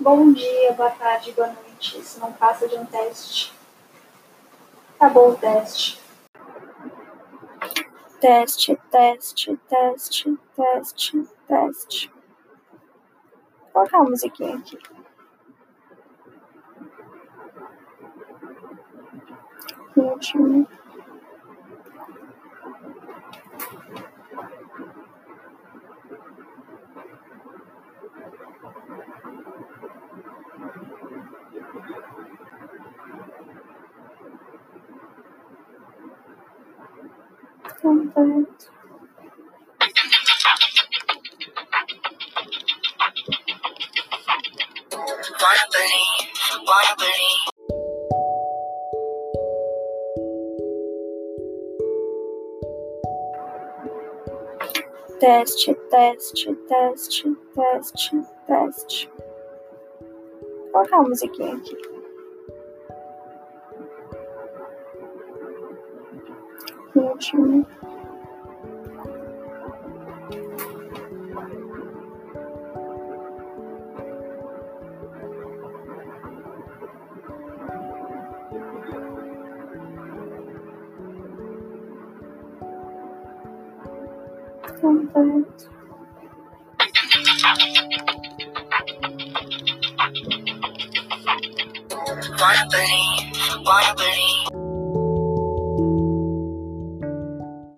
Bom dia, boa tarde, boa noite. Isso não passa de um teste. Acabou o teste. Teste, teste, teste, teste, teste. Vou colocar uma musiquinha aqui. Ritmo. Believe. Teste, teste, teste, teste, teste. Vou colocar uma musiquinha aqui. Ritmo. Completo. Wanna believe, wanna believe.